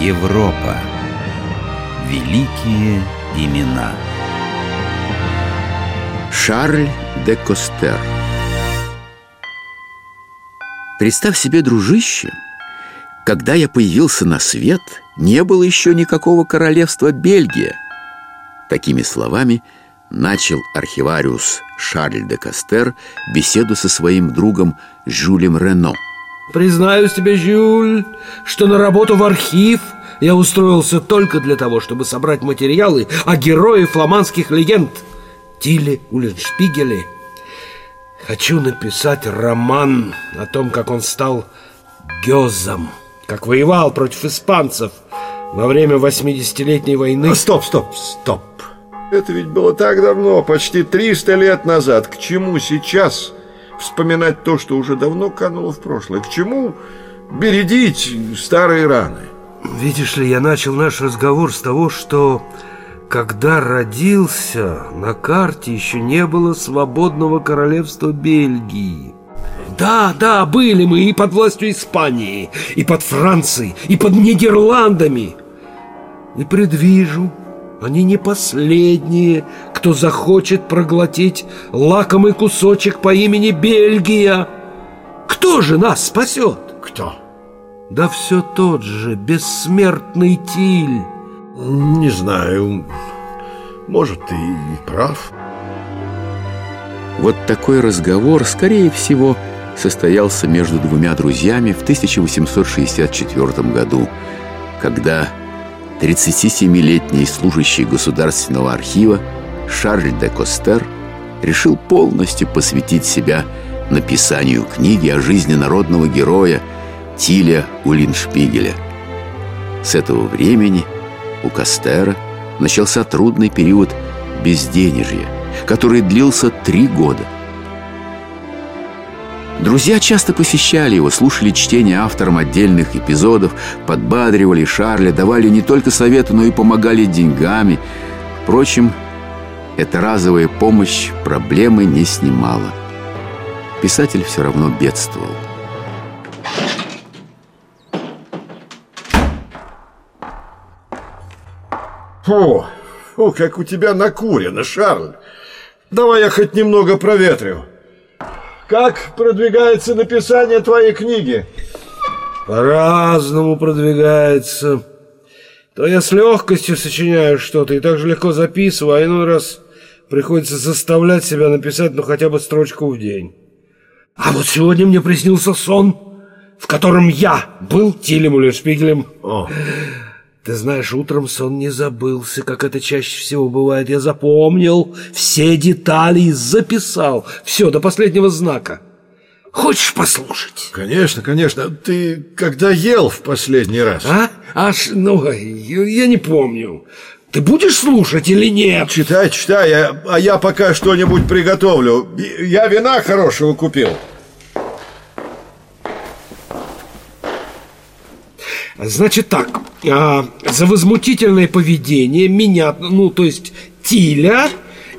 Европа. Великие имена. Шарль де Костер Представь себе, дружище, когда я появился на свет, не было еще никакого королевства Бельгия. Такими словами начал архивариус Шарль де Костер беседу со своим другом Жюлем Рено. Признаюсь тебе, Жюль, что на работу в архив я устроился только для того, чтобы собрать материалы о герое фламандских легенд Тиле Улленшпигеле. Хочу написать роман о том, как он стал Гёзом, как воевал против испанцев во время 80-летней войны. А, стоп, стоп, стоп. Это ведь было так давно, почти 300 лет назад. К чему сейчас вспоминать то, что уже давно кануло в прошлое? К чему бередить старые раны? Видишь ли, я начал наш разговор с того, что когда родился, на карте еще не было свободного королевства Бельгии. Да, да, были мы и под властью Испании, и под Францией, и под Нидерландами. И предвижу, они не последние, кто захочет проглотить лакомый кусочек по имени Бельгия. Кто же нас спасет? Кто? Да все тот же бессмертный Тиль. Не знаю. Может, ты и прав. Вот такой разговор, скорее всего, состоялся между двумя друзьями в 1864 году, когда 37-летний служащий Государственного архива Шарль де Костер решил полностью посвятить себя написанию книги о жизни народного героя Тиля Улиншпигеля. С этого времени у Костера начался трудный период безденежья, который длился три года – Друзья часто посещали его, слушали чтение автором отдельных эпизодов, подбадривали Шарля, давали не только советы, но и помогали деньгами. Впрочем, эта разовая помощь проблемы не снимала. Писатель все равно бедствовал. Фу, фу, как у тебя накурено, Шарль. Давай я хоть немного проветрю. Как продвигается написание твоей книги? По-разному продвигается. То я с легкостью сочиняю что-то и так же легко записываю, а иной раз приходится заставлять себя написать ну хотя бы строчку в день. А вот сегодня мне приснился сон, в котором я был Тилем Уллершпигелем. О. Ты знаешь, утром сон не забылся, как это чаще всего бывает. Я запомнил все детали и записал. Все, до последнего знака. Хочешь послушать? Конечно, конечно. Ты когда ел в последний раз? А? Аж, ну, я не помню. Ты будешь слушать или нет? Читай, читай, а, а я пока что-нибудь приготовлю. Я вина хорошего купил. Значит так, а, за возмутительное поведение меня, ну то есть Тиля,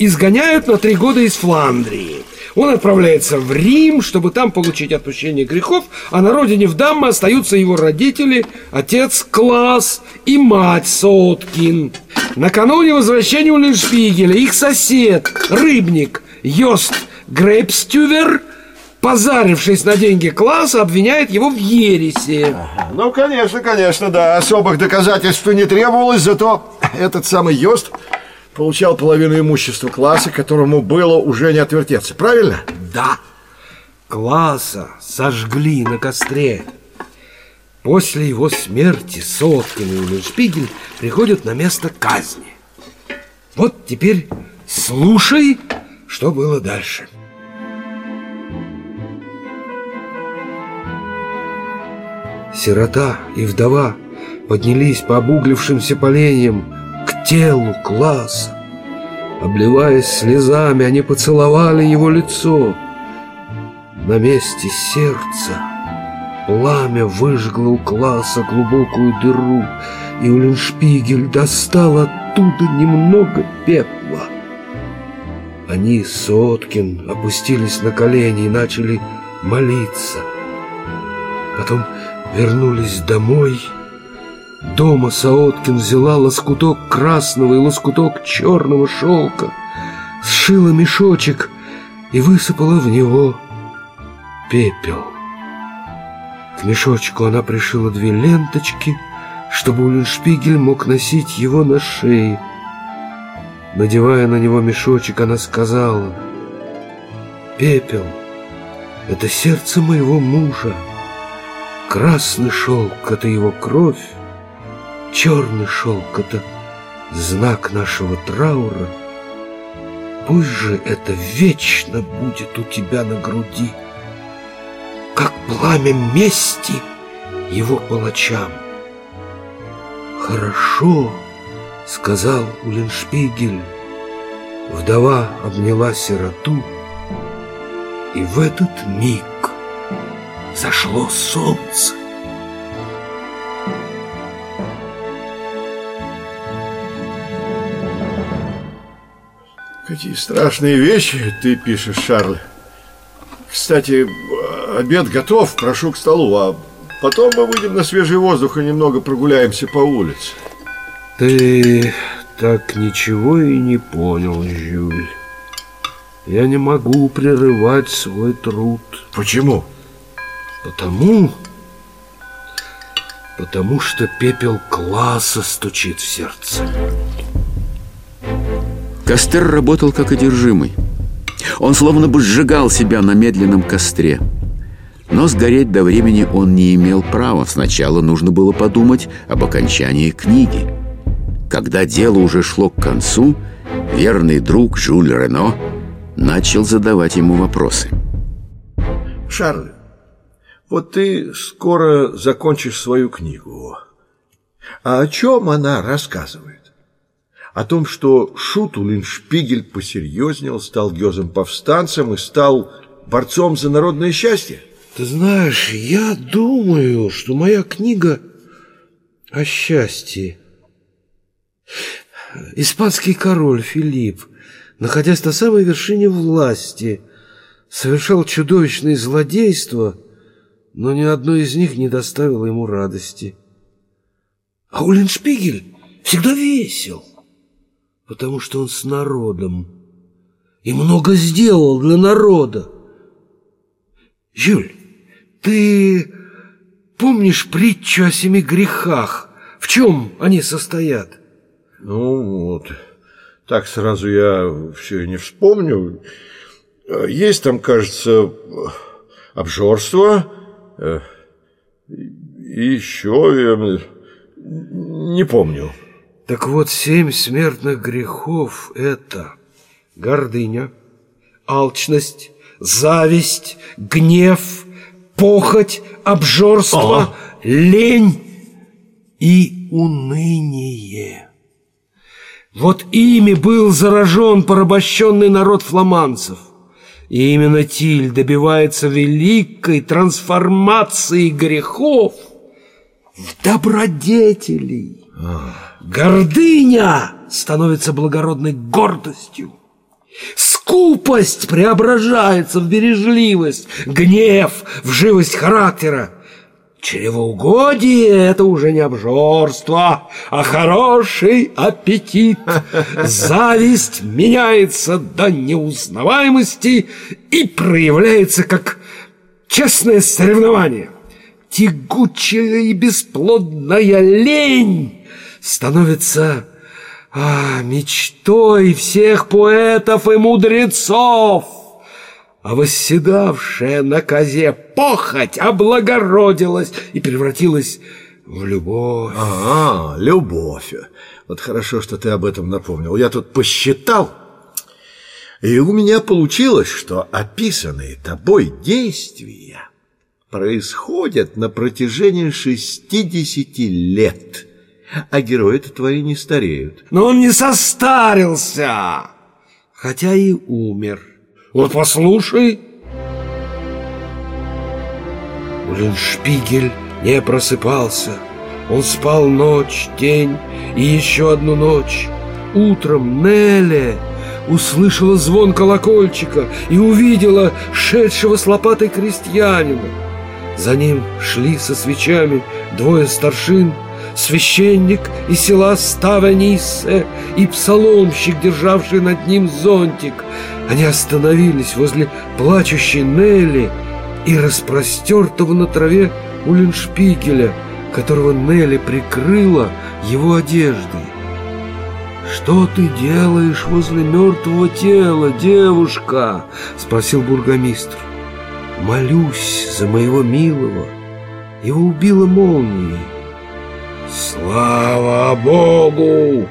изгоняют на три года из Фландрии. Он отправляется в Рим, чтобы там получить отпущение грехов, а на родине в Дамме остаются его родители, отец Класс и мать Соткин. Накануне возвращения Уллиншпигеля их сосед, рыбник Йост Грейпстювер – позарившись на деньги класса, обвиняет его в ересе. Ага. Ну, конечно, конечно, да. Особых доказательств не требовалось, зато этот самый Йост получал половину имущества класса, которому было уже не отвертеться. Правильно? Да. Класса сожгли на костре. После его смерти Соткин и Уллиншпигель приходят на место казни. Вот теперь слушай, что было дальше. Сирота и вдова поднялись по обуглившимся поленьям к телу класса. Обливаясь слезами, они поцеловали его лицо. На месте сердца пламя выжгло у класса глубокую дыру, и Уллиншпигель достал оттуда немного пепла. Они, Соткин, опустились на колени и начали молиться. Потом вернулись домой Дома Саоткин взяла лоскуток красного и лоскуток черного шелка, сшила мешочек и высыпала в него пепел. К мешочку она пришила две ленточки, чтобы Уллиншпигель мог носить его на шее. Надевая на него мешочек, она сказала, «Пепел — это сердце моего мужа, красный шелк — это его кровь, черный шелк — это знак нашего траура. Пусть же это вечно будет у тебя на груди» как пламя мести его палачам. «Хорошо», — сказал Уллиншпигель. Вдова обняла сироту, и в этот миг зашло солнце. Какие страшные вещи ты пишешь, Шарль. Кстати, обед готов, прошу к столу, а потом мы выйдем на свежий воздух и немного прогуляемся по улице. Ты так ничего и не понял, Жюль. Я не могу прерывать свой труд. Почему? Потому... Потому что пепел класса стучит в сердце. Костер работал как одержимый. Он словно бы сжигал себя на медленном костре. Но сгореть до времени он не имел права. Сначала нужно было подумать об окончании книги. Когда дело уже шло к концу, верный друг Жюль Рено начал задавать ему вопросы. Шарль, вот ты скоро закончишь свою книгу. А о чем она рассказывает? О том, что Шутулин Шпигель посерьезнел, стал гёзом-повстанцем и стал борцом за народное счастье? Ты знаешь, я думаю, что моя книга о счастье. Испанский король Филипп, находясь на самой вершине власти, совершал чудовищные злодейства, но ни одно из них не доставило ему радости. А Уллиншпигель всегда весел, потому что он с народом и много сделал для народа. Жюль, ты помнишь притчу о семи грехах? В чем они состоят? Ну вот, так сразу я все не вспомню. Есть там, кажется, обжорство, и еще не помню. Так вот, семь смертных грехов – это гордыня, алчность, зависть, гнев, похоть, обжорство, О! лень и уныние. Вот ими был заражен порабощенный народ фламандцев. И именно Тиль добивается великой трансформации грехов в добродетелей. Гордыня становится благородной гордостью. Скупость преображается в бережливость, гнев в живость характера. Чревоугодие – это уже не обжорство, а хороший аппетит. Зависть меняется до неузнаваемости и проявляется как честное соревнование. Тягучая и бесплодная лень становится а, мечтой всех поэтов и мудрецов, а восседавшая на козе похоть облагородилась и превратилась в любовь. А, любовь. Вот хорошо, что ты об этом напомнил. Я тут посчитал, и у меня получилось, что описанные тобой действия происходят на протяжении 60 лет – а герои-то твои не стареют. Но он не состарился, хотя и умер. Вот послушай. Уллиншпигель не просыпался. Он спал ночь, день и еще одну ночь. Утром Нелли услышала звон колокольчика и увидела шедшего с лопатой крестьянина. За ним шли со свечами двое старшин – священник из села Ставаниссе и псаломщик, державший над ним зонтик. Они остановились возле плачущей Нелли и распростертого на траве Уллиншпигеля, которого Нелли прикрыла его одеждой. «Что ты делаешь возле мертвого тела, девушка?» — спросил бургомистр. «Молюсь за моего милого. Его убила молнией». «Слава Богу!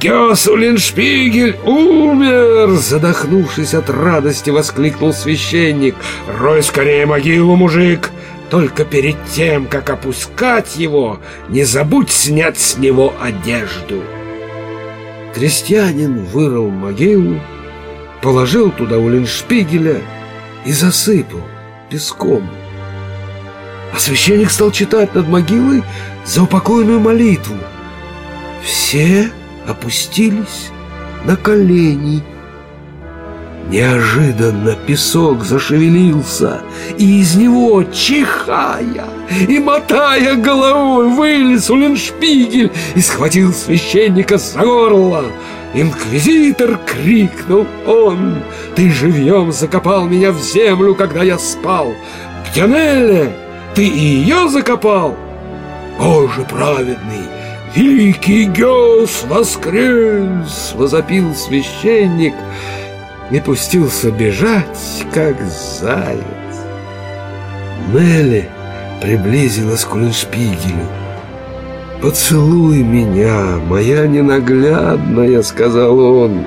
Гёсулиншпигель умер!» Задохнувшись от радости, воскликнул священник. «Рой скорее могилу, мужик! Только перед тем, как опускать его, не забудь снять с него одежду!» Крестьянин вырыл могилу, положил туда Уллиншпигеля и засыпал песком. А священник стал читать над могилой заупокойную молитву. Все опустились на колени. Неожиданно песок зашевелился, и из него, чихая и мотая головой, вылез Уллиншпигель и схватил священника за горло. «Инквизитор!» — крикнул он. «Ты живьем закопал меня в землю, когда я спал! Нелли? Ты и ее закопал?» «Боже праведный!» «Великий Геос воскрес!» — возопил священник — и пустился бежать, как заяц. Нелли приблизилась к Уллиншпигелю. «Поцелуй меня, моя ненаглядная», — сказал он.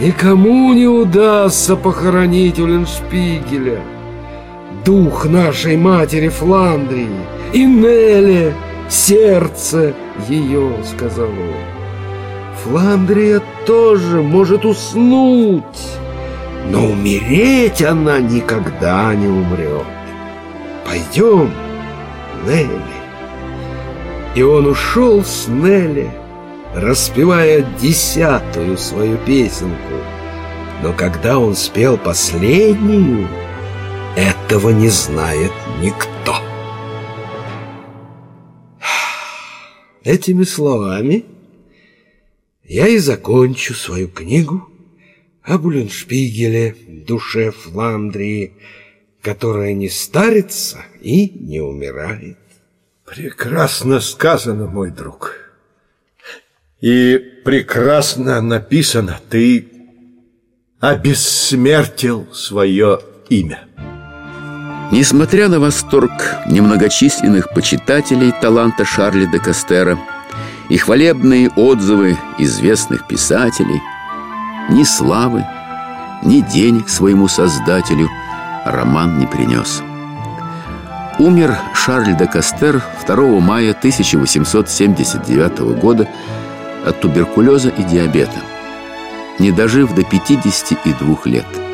«Никому не удастся похоронить Уллиншпигеля. Дух нашей матери Фландрии и Нелли, сердце ее», — сказал он. Фландрия тоже может уснуть, но умереть она никогда не умрет. Пойдем, Нелли. И он ушел с Нелли, распевая десятую свою песенку. Но когда он спел последнюю, этого не знает никто. Этими словами я и закончу свою книгу о Буленшпигеле, душе Фландрии, которая не старится и не умирает. Прекрасно сказано, мой друг. И прекрасно написано. Ты обессмертил свое имя. Несмотря на восторг немногочисленных почитателей таланта Шарля де Кастера, и хвалебные отзывы известных писателей, ни славы, ни денег своему создателю роман не принес. Умер Шарль де Кастер 2 мая 1879 года от туберкулеза и диабета, не дожив до 52 лет.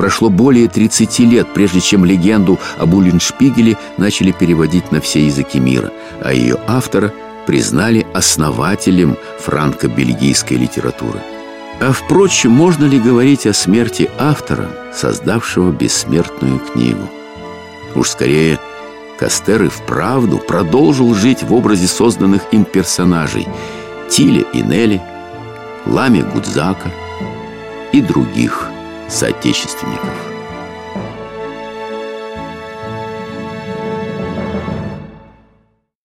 Прошло более 30 лет, прежде чем легенду об Уллиншпигеле начали переводить на все языки мира, а ее автора – признали основателем франко-бельгийской литературы. А впрочем, можно ли говорить о смерти автора, создавшего бессмертную книгу? Уж скорее, Кастер и вправду продолжил жить в образе созданных им персонажей Тиля и Нелли, Лами Гудзака и других соотечественников.